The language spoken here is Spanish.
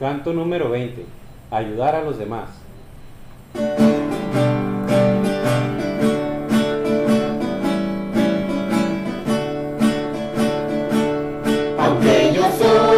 Canto número 20. Ayudar a los demás. Aunque yo soy